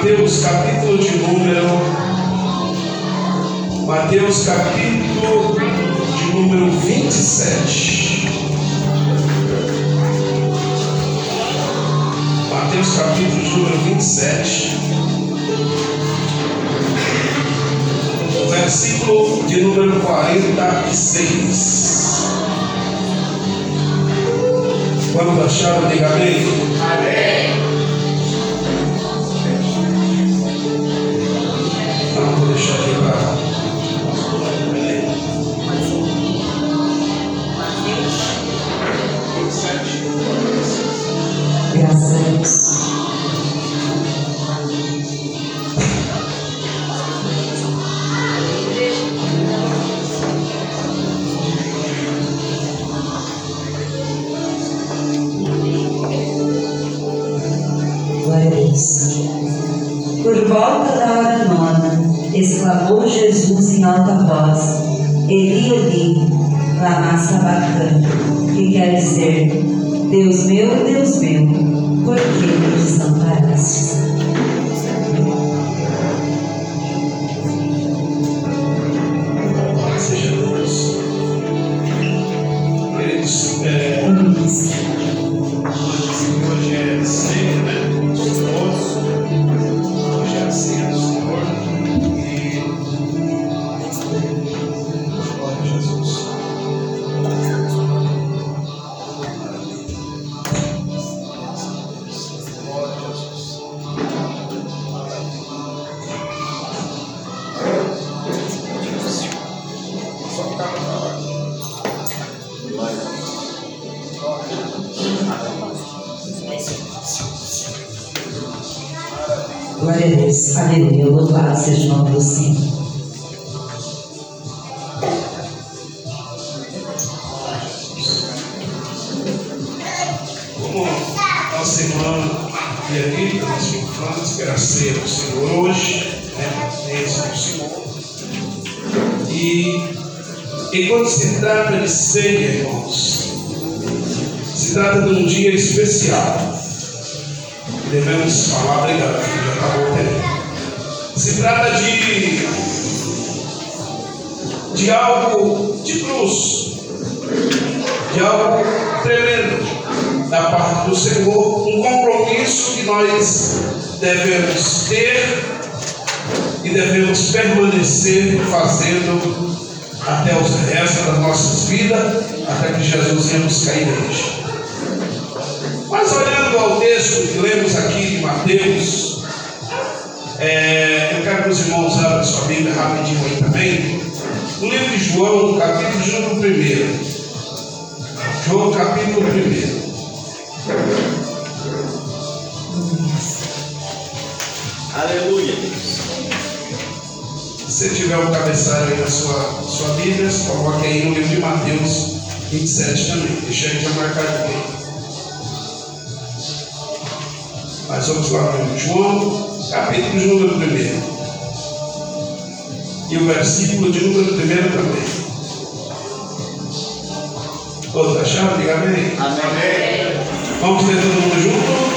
Mateus, capítulo de número Mateus capítulo de número 27. Mateus capítulo de número 27. Versículo de número 46. Quando acharam, diga amém. Amém. Jesus a Deus. Aleluia. Louvado seja o nome do Senhor. Como nossa irmã falamos que era ceia do Senhor hoje, né? Mesa do Senhor. E, e quando se trata de ceia, irmãos, se trata de um dia especial. Devemos falar, obrigado, já acabou o tempo. Se trata de, de algo de cruz, de algo tremendo da parte do Senhor, um compromisso que nós devemos ter e devemos permanecer fazendo até os restos das nossas vidas, até que Jesus venha buscar a igreja. Mas olhando ao texto que lemos aqui de Mateus, é, os irmãos abram sua Bíblia rapidinho aí também. No livro de João, capítulo de número 1. João, capítulo 1. Aleluia. Se tiver um cabeçalho aí na sua, sua Bíblia, coloque aí no livro de Mateus 27 também. Deixa ele já marcado aqui. Mas vamos lá no livro de João, capítulo de número 1. E o versículo de número 1 também. Todos acharam? Diga amém. Amém. Vamos ler todo mundo junto?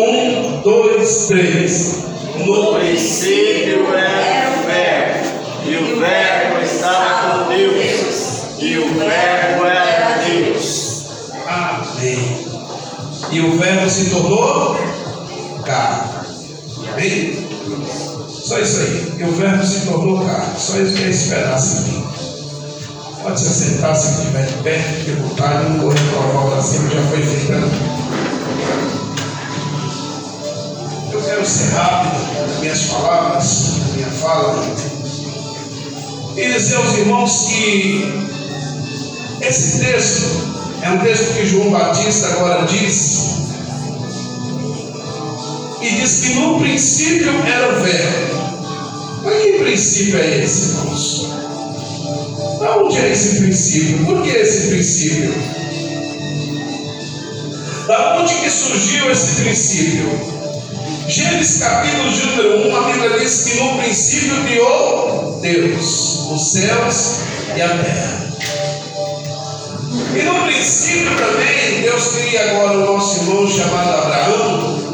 Um, dois, três. No princípio era o Verbo, e o Verbo estava com Deus, e o Verbo era Deus. Amém. E o verbo se tornou carne. Amém? Só isso aí. E o verbo se tornou carne. Só isso que é esperar assim. Pode se sentar se estiver de pé, vontade, não vou reprovar o da cima, já foi feita. Eu quero ser rápido nas minhas palavras, na minha fala, e dizer aos irmãos que esse texto é um texto que João Batista agora diz, e diz que no princípio era o verbo. Mas que princípio é esse, irmãos? Da onde é esse princípio? Por que esse princípio? Da onde que surgiu esse princípio? Gênesis capítulo de número 1, a Bíblia diz que no princípio criou Deus os céus e a terra. E no princípio também, Deus cria agora o nosso irmão chamado Abraão.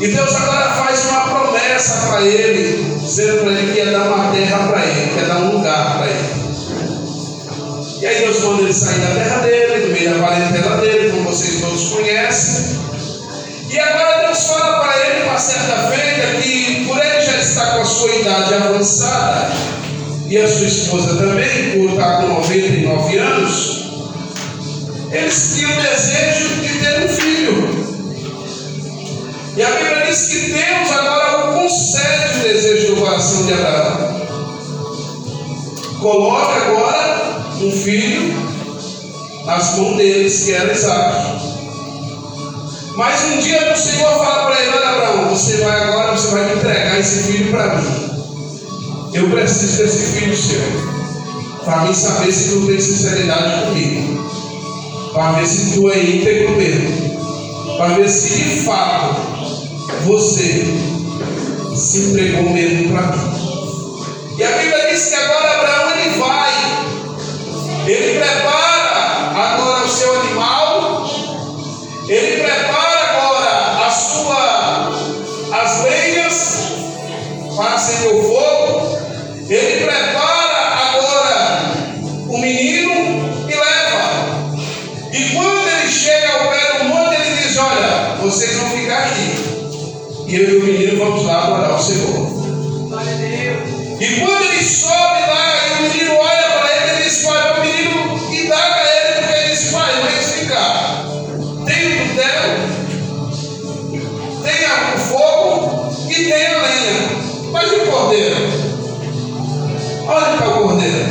E Deus agora faz uma promessa para ele, dizendo para ele que ia dar uma terra para ele, que ia dar um lugar para ele. E aí Deus manda ele sair da terra dele, do meio da parentela dele, como vocês todos conhecem. E agora Deus fala para ele uma certa feita que por ele já estar com a sua idade avançada, e a sua esposa também, por estar com 99 anos, eles tinham o desejo de ter um filho. E a Bíblia diz que Deus agora concede o desejo do coração de Abraão. Coloca agora um filho nas mãos deles, que era Isaac. Mas um dia o Senhor fala para ele: Olha, Abraão, você vai agora, você vai me entregar esse filho para mim. Eu preciso desse filho seu. Para mim saber se tu tem sinceridade comigo. Para ver se tu é íntegro mesmo. Para ver se de fato você se entregou mesmo para mim. E a Bíblia diz que agora Abraão ele vai. Ele prepara agora o seu animal. Ele prepara agora a sua as lenhas para acender o fogo. Ele prepara agora o menino e leva. E quando ele chega ao pé do monte, ele diz: Olha, vocês vão ficar aqui. E eu e o menino vamos lá adorar o Senhor. E quando ele sobe lá, e o menino olha para ele, ele diz: Pai, o menino indaga ele, porque ele diz: Pai, vem explicar. Tem o cutelo, tem o fogo e tem a lenha. Mas e o cordeiro? Olha para o cordeiro.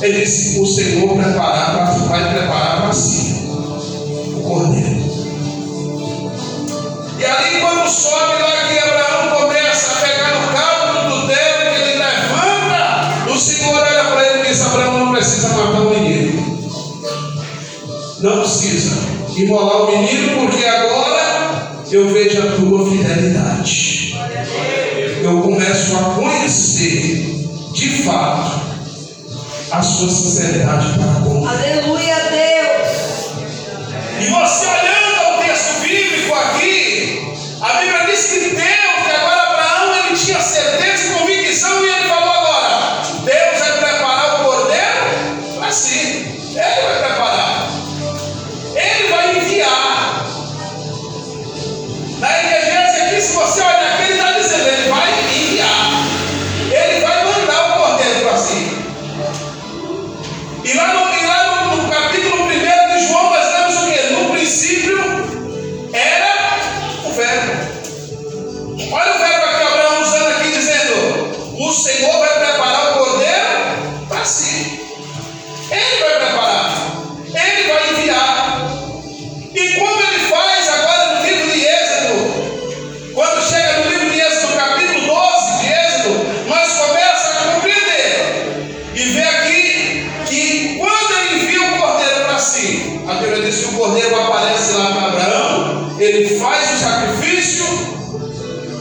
Ele disse: O Senhor preparar vai preparar para si o cordeiro. Sobe lá, que Abraão começa a pegar no cabo do dedo, que ele levanta, o Senhor olha para ele e diz: Abraão não precisa matar o menino. Não precisa imolar o menino, porque agora eu vejo a tua fidelidade. Eu começo a conhecer de fato a sua sinceridade para com Aleluia, Deus. E você olhando aqui, a Bíblia diz que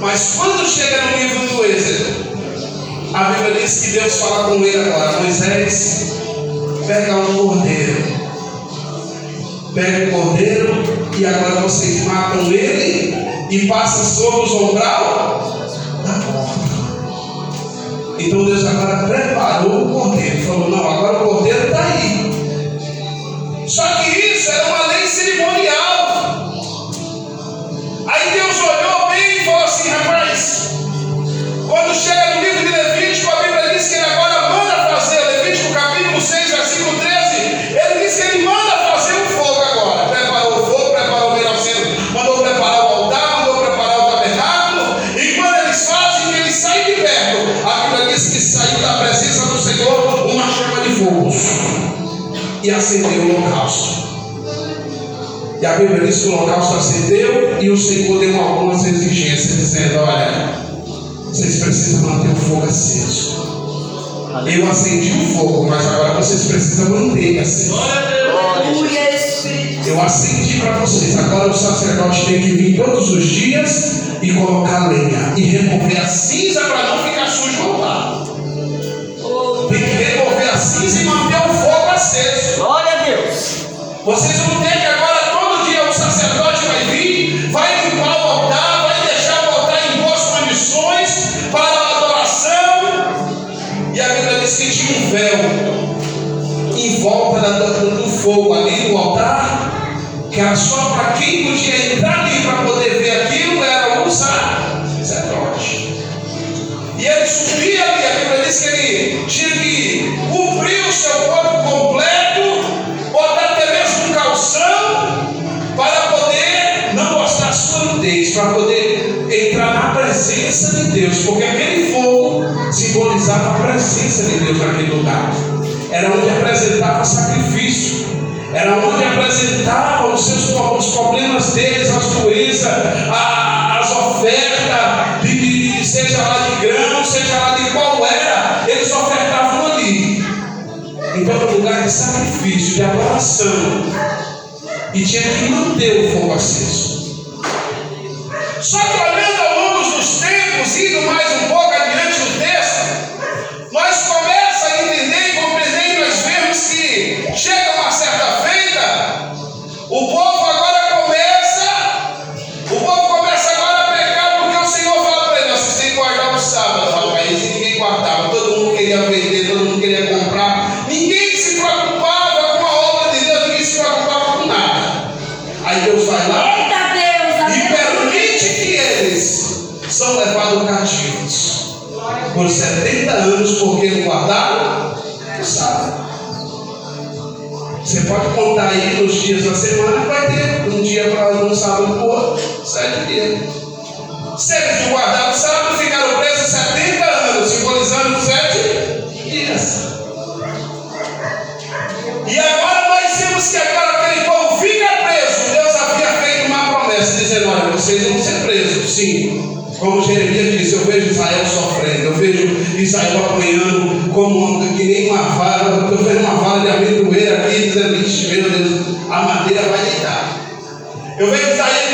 mas quando chega no livro do Êxodo, a Bíblia diz que Deus fala com ele agora, Moisés, pega um cordeiro, pega o cordeiro e agora vocês matam ele e passa sobre os ombral da porta. Então Deus agora preparou o cordeiro. Falou: não, agora o cordeiro está aí. Só que isso era uma acendeu o holocausto. E a Bíblia diz que o holocausto acendeu e o Senhor deu algumas exigências, dizendo: Olha, vocês precisam manter o fogo aceso. Eu acendi o fogo, mas agora vocês precisam manter aceso. Eu acendi para vocês. Agora o sacerdote tem que vir todos os dias e colocar lenha e remover a cinza para não ficar sujo o altar. Tem que remover a cinza e manter o fogo aceso. Vocês vão ter que agora todo dia o sacerdote vai vir, vai limpar o altar, vai deixar o altar em boas condições para a adoração. E a Bíblia diz que tinha um véu em volta da- do fogo ali no altar, que era só para quem podia entrar ali para poder ver aquilo, era o sacerdote. E ele subia ali, a Bíblia diz que ele tinha presença de Deus, porque aquele fogo simbolizava a presença de Deus naquele lugar. Era onde apresentava sacrifício. Era onde apresentavam os seus os problemas deles, as doenças, a- as ofertas, de- de- seja lá de grão, seja lá de qual era, eles ofertavam ali. Então era um lugar de sacrifício, de adoração. E tinha que manter o fogo aceso. Só que olhando dos tempos, indo mais um pouco por 70 anos porque não guardaram o sábado. Você pode contar aí nos dias da semana, vai ter um dia para um sábado para o outro, sete dias. Se eles guardaram o sábado, ficaram presos 70 anos, simbolizando sete dias. E agora nós temos que agora aquele povo fica preso. Deus havia feito uma promessa, dizendo, olha, vocês vão ser presos, sim. Como Jeremias disse, eu vejo Israel sofrendo, eu vejo Israel apanhando como que nem uma vara, eu estou uma vara de amendoeira aqui, dizendo, "Ixi, meu Deus, a madeira vai deitar. Eu vejo Israel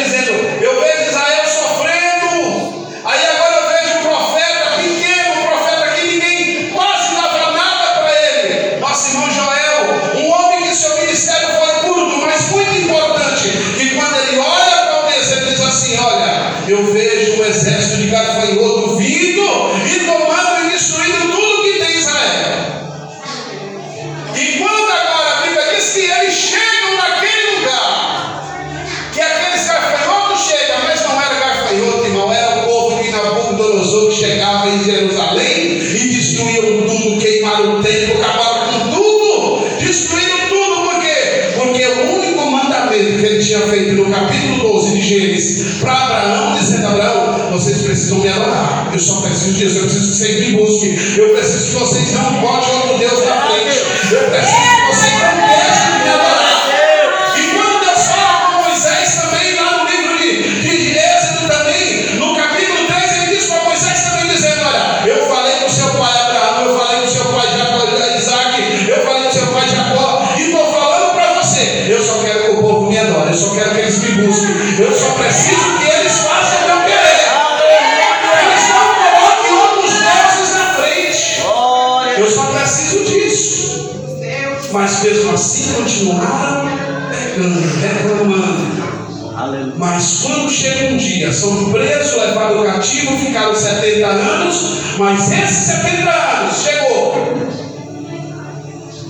Mas mesmo assim continuaram pecando, reclamando. Aleluia. Mas quando chega um dia, são presos, levados cativo, ficaram 70 anos, mas esses 70 anos chegou.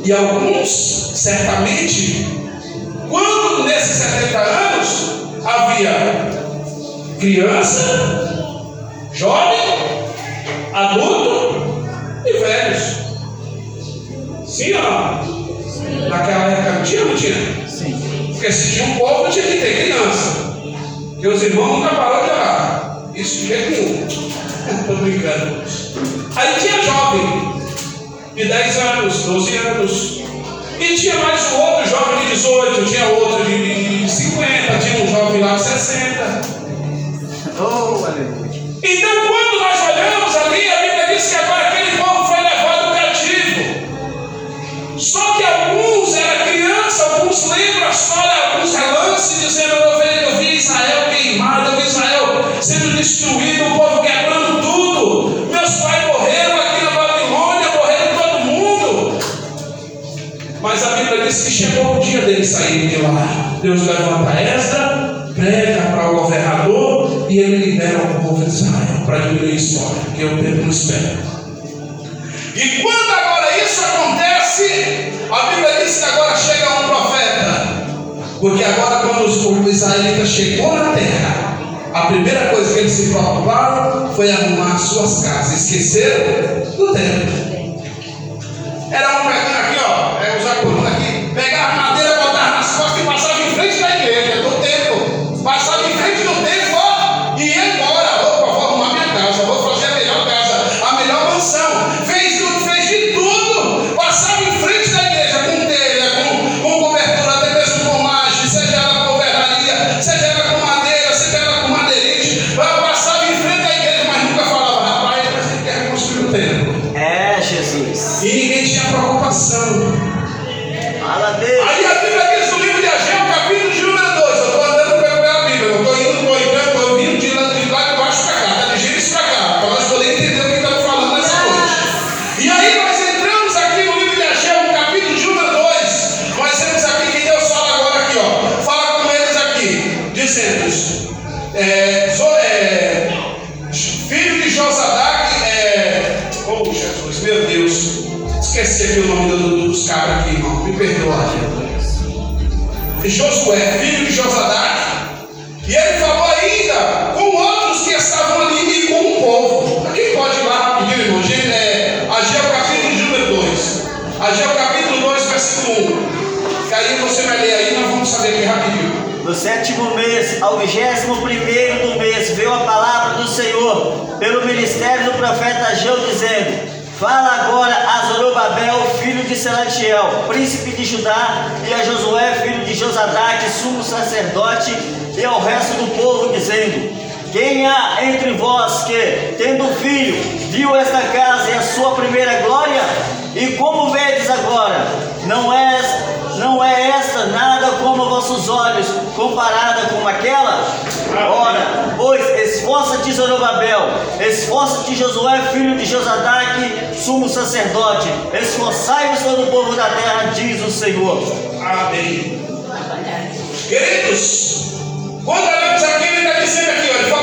E alguns, certamente, quando nesses 70 anos havia criança, jovem, adulto e velhos. Sim, ó. Naquela época não tinha, não tinha? Sim. Porque se tinha um povo, tinha que ter criança. Porque os irmãos nunca pararam de orar. Isso de jeito nenhum. Estou brincando. Aí tinha jovem, de 10 anos, 12 anos. E tinha mais um outro jovem de 18, tinha outro de, de 50, tinha um jovem lá de 60. Oh, aleluia. Então, quando nós olhamos só alguns relances, dizendo: Eu vi, eu vi Israel queimado, eu vi Israel sendo destruído, o povo quebrando tudo. Meus pais morreram aqui na Babilônia, morreram todo mundo. Mas a Bíblia diz que chegou o dia deles saírem de lá. Deus levanta Esdra, prega para o governador e ele libera o povo de Israel para diminuir a história, porque o tempo não espera. E quando agora isso acontece, a Bíblia diz que agora chega um profeta. Porque agora, quando os israelitas chegou na terra, a primeira coisa que eles se preocuparam foi arrumar suas casas. Esqueceram do templo. Era um pegando aqui, ó, é, coluna aqui, pegar madeira, botar nas costas e passava em frente da igreja, é, é, filho de Josadac, é, oh Jesus, meu Deus, esqueci aqui o nome do- dos caras aqui, irmão, me perdoa. Josué, filho de Josadac, e ele falou sétimo mês, ao vigésimo primeiro do mês, veio a palavra do Senhor pelo ministério do profeta Ageu, dizendo: Fala agora a Zorobabel, filho de Selatiel, príncipe de Judá, e a Josué, filho de Josadac, sumo sacerdote, e ao resto do povo, dizendo: Quem há entre vós que, tendo filho, viu esta casa e a sua primeira glória? E como vedes agora, não é não é esta nada como vossos olhos, comparada com aquela? Ora, pois esforça-te, Zorobabel, esforça-te, Josué, filho de Josadac, sumo sacerdote, esforçai-vos todo o povo da terra, diz o Senhor. Amém. Queridos, quando olhamos aqui, ele está dizendo aqui, ó,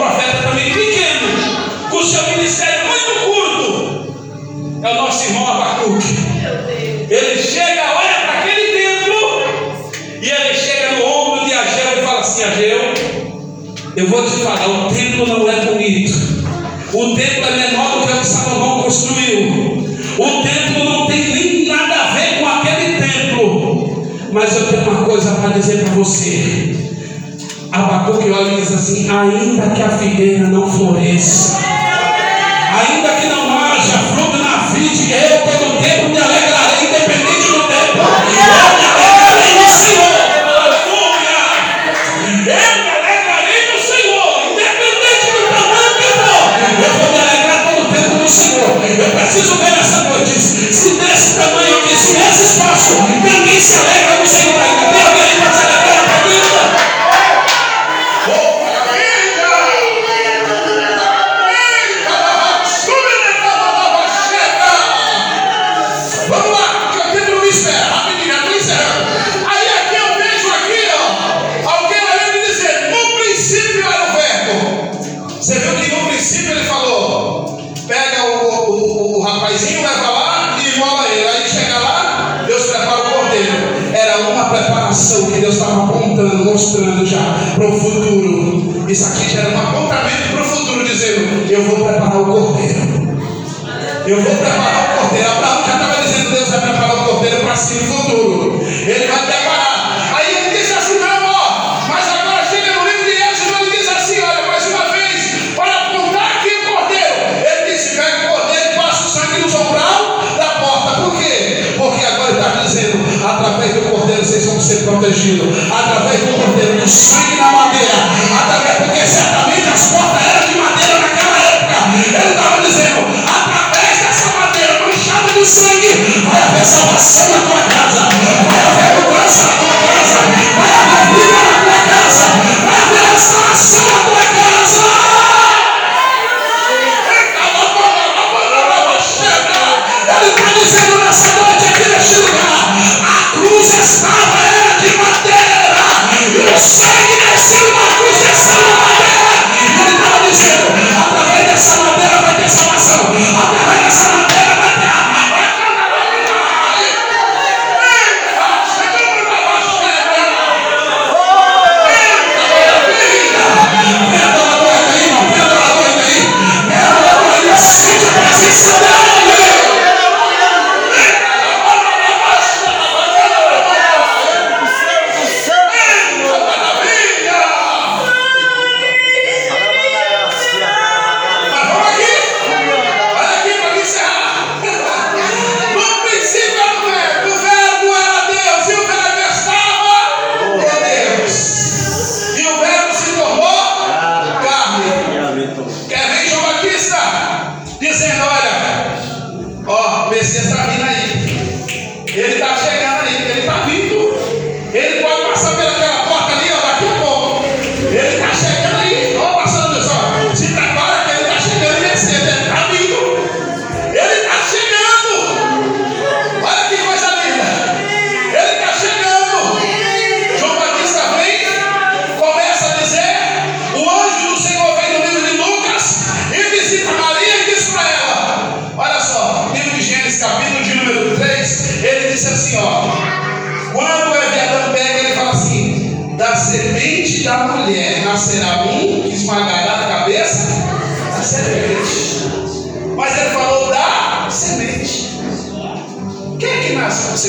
profeta também pequeno, com o seu ministério muito curto. É o nosso irmão Abacuque. Ele chega, olha para aquele templo, e ele chega no ombro de Ageu e fala assim: Ageu, eu vou te falar, o templo não é bonito, o templo é menor do que o Salomão construiu, o templo não tem nem nada a ver com aquele templo, mas eu tenho uma coisa para dizer para você. Abacuque olha e diz assim: Ainda que a figueira não floresça, para o futuro. Isso aqui gera um apontamento para o futuro, dizendo: Eu vou preparar o cordeiro. Eu vou preparar o cordeiro. Abraão já estava dizendo: Deus vai preparar o cordeiro para si no futuro. Ele vai preparar. Aí ele disse assim: Não, ó, mas agora chega no livro de Êxodo. Ele diz assim: Olha, mais uma vez, para apontar aqui o cordeiro. Ele disse: Pega o cordeiro e passa o sangue no sobral da porta. Por quê? Porque agora ele está dizendo: Através do cordeiro vocês vão ser protegidos. Através do cordeiro, do sangue. Haver salvação na tua casa. Vai haver mudança na tua casa. Vai haver vida na tua casa. Vai haver restauração na tua casa. Ele está dizendo nessa noite aqui neste lugar: a cruz estava era de madeira, e o sangue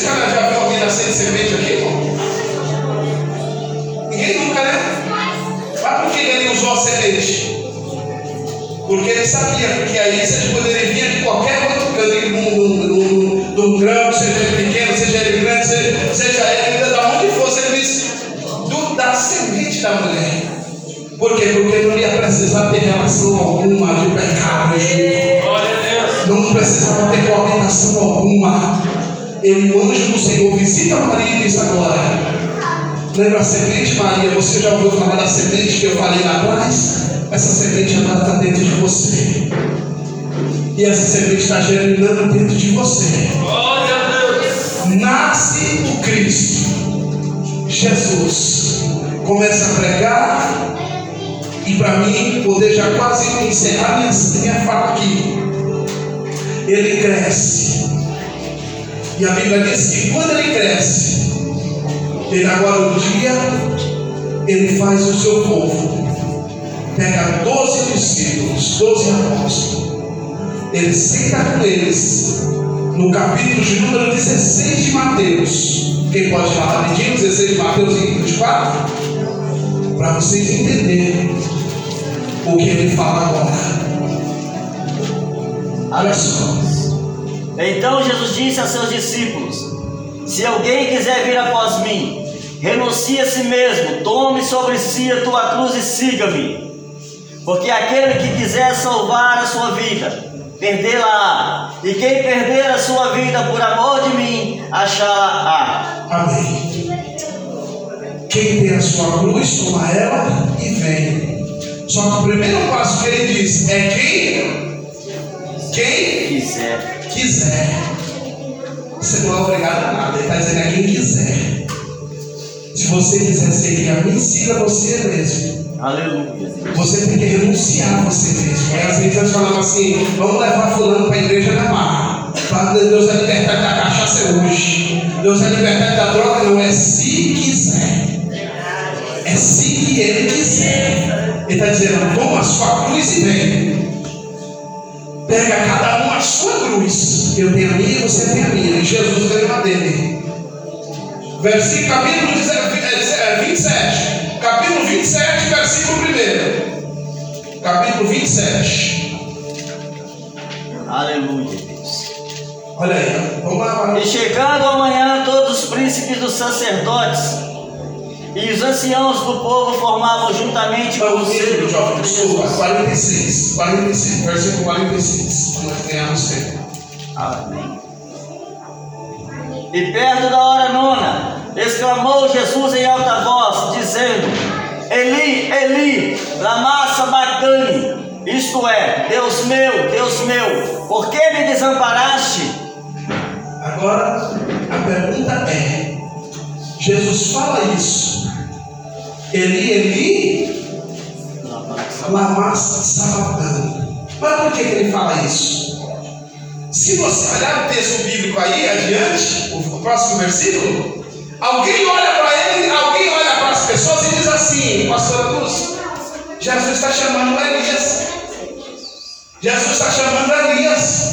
Você já, já viu alguém nascer de semente aqui, irmão? Ninguém nunca, né? Mas por que ele usou a semente? Porque ele sabia que aí você poderia vir de qualquer outro canto, num grão, seja ele pequeno, seja ele grande, seja, seja ele da onde fosse, ele disse do, da semente da mulher. Por quê? Porque não ia precisar ter relação alguma de pecado. Não precisava ter coordenação alguma. Ele, o anjo do Senhor, visita Maria e diz agora. Lembra a semente, Maria? Você já ouviu falar da semente que eu falei lá atrás? Essa semente agora está dentro de você. E essa semente está germinando dentro de você. Nasce o Cristo, Jesus. Começa a pregar. E para mim, poder já quase encerrar minha, minha fala aqui. Ele cresce. E a Bíblia diz que quando ele cresce, ele agora um dia, ele faz o seu povo. Pega 12 discípulos, 12 apóstolos. Ele senta com eles no capítulo de número 16 de Mateus. Quem pode falar rapidinho? 16 de Mateus e 24? Para vocês entenderem o que ele fala agora. Olha só. Então Jesus disse a seus discípulos: Se alguém quiser vir após mim, renuncie a si mesmo, tome sobre si a tua cruz e siga-me. Porque aquele que quiser salvar a sua vida, perdê-la-á. E quem perder a sua vida por amor de mim, achá-la-á. Amém. Quem tem a sua cruz, toma ela e vem. Só que o primeiro passo que ele diz é quem? Quem Quiser. Quiser. Você não é obrigado a nada. Ele está dizendo é quem quiser. Se você quiser seguir a mim, siga você mesmo. Aleluia. Você tem que renunciar a você mesmo. Aí vezes eles falavam assim: vamos levar fulano para a igreja da mar. Deus vai libertar da cachaça hoje. Deus vai libertar da droga, não é se quiser. É se ele quiser. Ele está dizendo: toma a sua cruz e vem. Pega cada um a sua cruz. Eu tenho a minha, você tem a minha. E Jesus ganhou a dele. Versículo capítulo 27. É, capítulo 27, versículo 1. Capítulo 27. Aleluia, Deus. Olha aí, vamos lá. E chegando amanhã, todos os príncipes dos sacerdotes e os anciãos do povo formavam juntamente com os ver, jovem, desculpa, 46, 46, versículo 46, nós ganhamos tempo. Amém. E perto da hora nona, exclamou Jesus em alta voz, dizendo: Eli, Eli, lama sabachthani, isto é, Deus meu, Deus meu, por que me desamparaste? Agora, a pergunta é: Jesus fala isso, Eli, Eli, lama sabachthani, mas por que, que ele fala isso? Se você olhar o texto bíblico aí adiante, o próximo versículo, alguém olha para ele, alguém olha para as pessoas e diz assim, pastor Luz, Jesus está chamando Elias. Jesus está chamando Elias.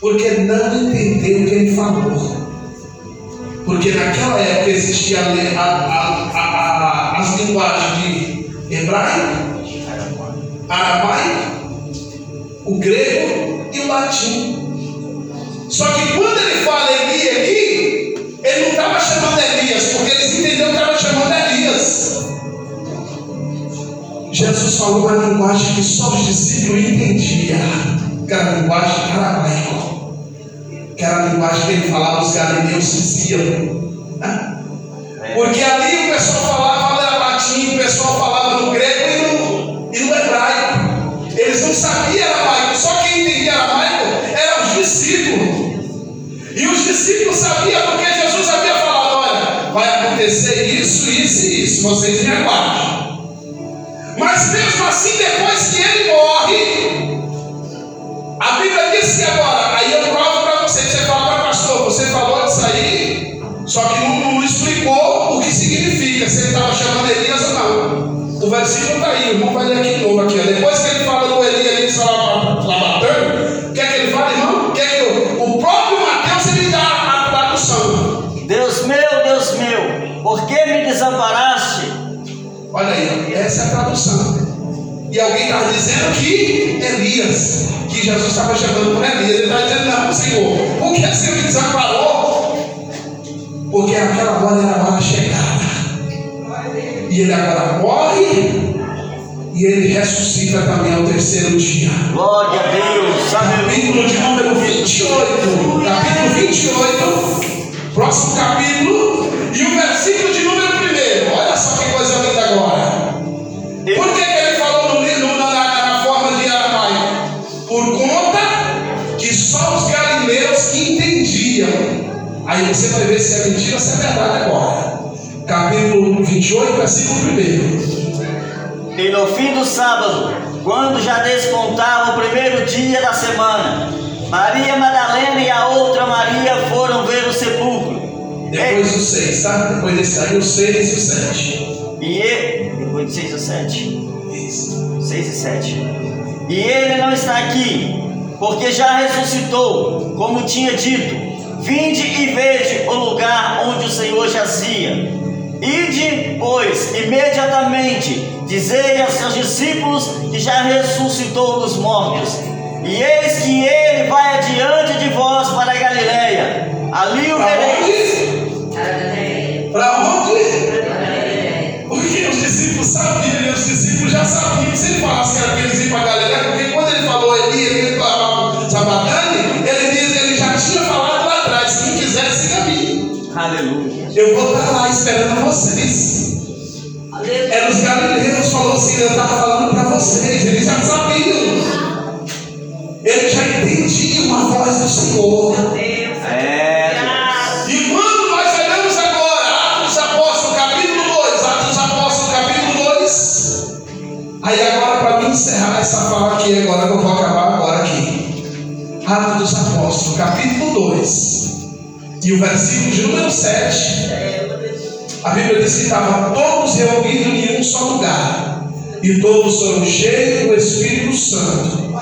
Porque não entendeu o que ele falou. Porque naquela época existia a, a, a, as linguagens de hebraico, aramaico, o grego e o latim. Só que quando ele fala Eli, Eli, ele não estava chamando Elias, porque eles entenderam que estava chamando Elias. Jesus falou uma linguagem que só os discípulos entendiam, que era a linguagem aramaico, que era a linguagem que ele falava, os galileus diziam. Porque ali o pessoal falava era latim, o pessoal falava no grego e no, e no hebraico. Eles não sabiam aramaico, só quem entendia aramaico eram os discípulos. E os discípulos sabiam porque Jesus havia falado: olha, vai acontecer isso, isso e isso, vocês me aguardem. Mas mesmo assim, depois que ele morre, a Bíblia diz que agora, aí eu provo você, você fala para pastor, você falou disso aí, só que não, não explicou o que significa, se ele estava chamando Elias ou não. O versículo está aí, o irmão vai ler aqui de novo aqui. Ó. Depois que ele fala do Eli, Eli lavatando, o que é que ele fala, irmão? O que é que eu, o próprio Mateus ele dá a tradução. Deus meu, Deus meu, por que me desamparaste? Olha aí, essa é a tradução. E alguém estava dizendo que Elias, que Jesus estava chamando por Elias, ele está dizendo, não, Senhor, por que você me desamparou? Porque aquela hora era a hora chegada. E ele agora morre e ele ressuscita também ao terceiro dia. Glória a Deus, Capítulo de número 28. Capítulo 28. Próximo capítulo. E o versículo de número Aí você vai ver se é mentira ou se é verdade agora. Capítulo 28, versículo 1. E no fim do sábado, quando já despontava o primeiro dia da semana, Maria Madalena e a outra Maria foram ver o sepulcro. Depois do 6, tá? Depois desse aí, o 6 e o 7. E ele, depois do 6 e 7. Isso. 6 e 7. E ele não está aqui, porque já ressuscitou, como tinha dito. Vinde e veja o lugar onde o Senhor jazia. Ide, pois, imediatamente, dizei a seus discípulos que já ressuscitou dos mortos. E eis que ele vai adiante de vós para a Galiléia. Ali o vereis. Para onde? Porque os discípulos sabiam, e os discípulos já sabiam. Se ele falasse que era para eles ir para a Galiléia, porque quando ele falou Eli, ele falava Eu vou estar lá esperando vocês. Era os galileus, falou assim, eu estava falando para vocês, eles já sabiam. Eles já entendiam a voz do Senhor. É. E quando nós olhamos agora, Atos Apóstolos, capítulo 2, Atos Apóstolos, capítulo 2. Aí agora, para mim encerrar essa fala aqui, agora eu vou acabar agora aqui. Atos dos Apóstolos, capítulo 2. E o versículo de número 7. A Bíblia diz que estavam todos reunidos em um só lugar. E todos foram cheios do Espírito Santo.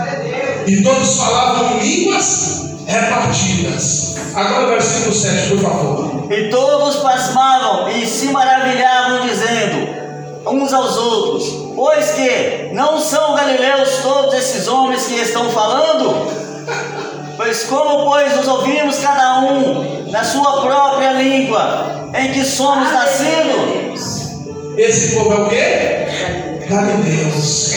E todos falavam línguas repartidas. Agora o versículo 7, por favor. E todos pasmavam e se maravilhavam, dizendo uns aos outros: Pois que não são galileus todos esses homens que estão falando? Pois como, pois, nos ouvimos cada um na sua própria língua em que somos nascidos? Esse povo é o quê? Galileus.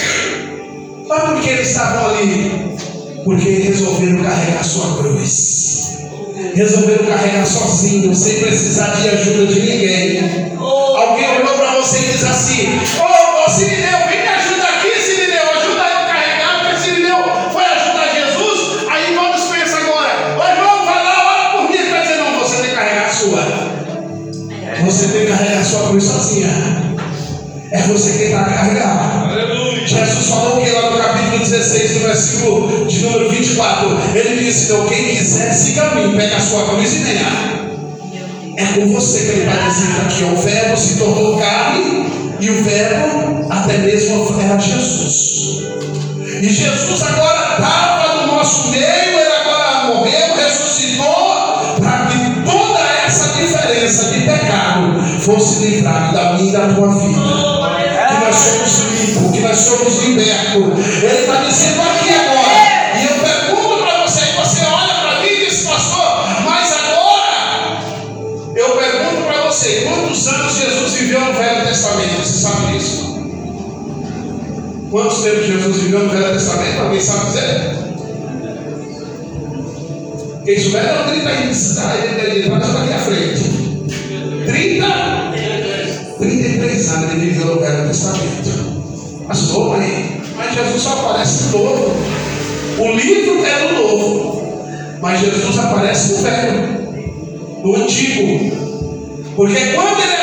Mas por que eles estavam ali? Porque resolveram carregar sua cruz. Resolveram carregar sozinhos, sem precisar de ajuda de ninguém. Alguém olhou para você e disse assim: Ô, oh, vem me ajudar Você tem que carregar a sua cruz sozinha. É você quem está a carregar. Jesus falou que lá no capítulo 16, no versículo de número 24, ele disse: Não, quem quiser, siga a mim, pega a sua cruz e venha. É com você que ele vai dizer aqui: o Verbo se tornou carne, e o Verbo até mesmo era Jesus. E Jesus agora estava no nosso meio, ele agora morreu, ressuscitou, para diferença de pecado fosse livrada da minha e da tua vida que nós somos limpos, que nós somos libertos. Ele está dizendo aqui agora. E eu pergunto para você, você olha para mim e diz, pastor, mas agora eu pergunto para você, quantos anos Jesus viveu no Velho Testamento? Você sabe disso? Quantos tempos Jesus viveu no Velho Testamento? Alguém sabe dizer? Quem souber, não grita aí, está aqui à frente. 30 33 anos ele viveu no Velho Testamento. Pastor, mãe, mas Jesus só aparece no novo. O livro é do novo, mas Jesus aparece no velho, no antigo. Porque quando ele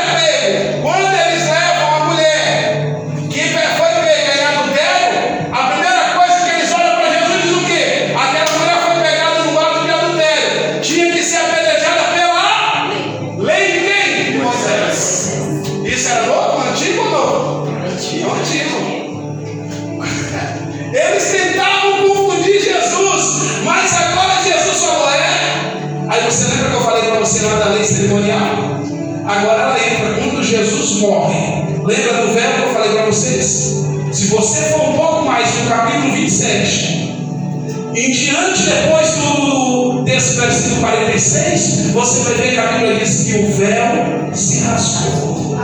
em diante, depois do, desse versículo 46, você vai ver que a Bíblia diz que o véu se rasgou.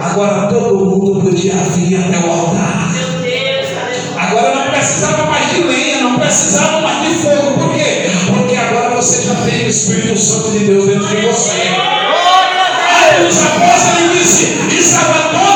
Agora todo mundo podia vir até o altar. Agora não precisava mais de lenha, não precisava mais de fogo. Por quê? Porque agora você já tem o Espírito Santo de Deus dentro de você. Aí os apóstolos disse: estava todos